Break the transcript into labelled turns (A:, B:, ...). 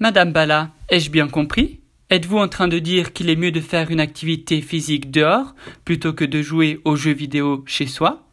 A: Madame Bala, ai-je bien compris? Êtes-vous en train de dire qu'il est mieux de faire une activité physique dehors plutôt que de jouer aux jeux vidéo chez soi?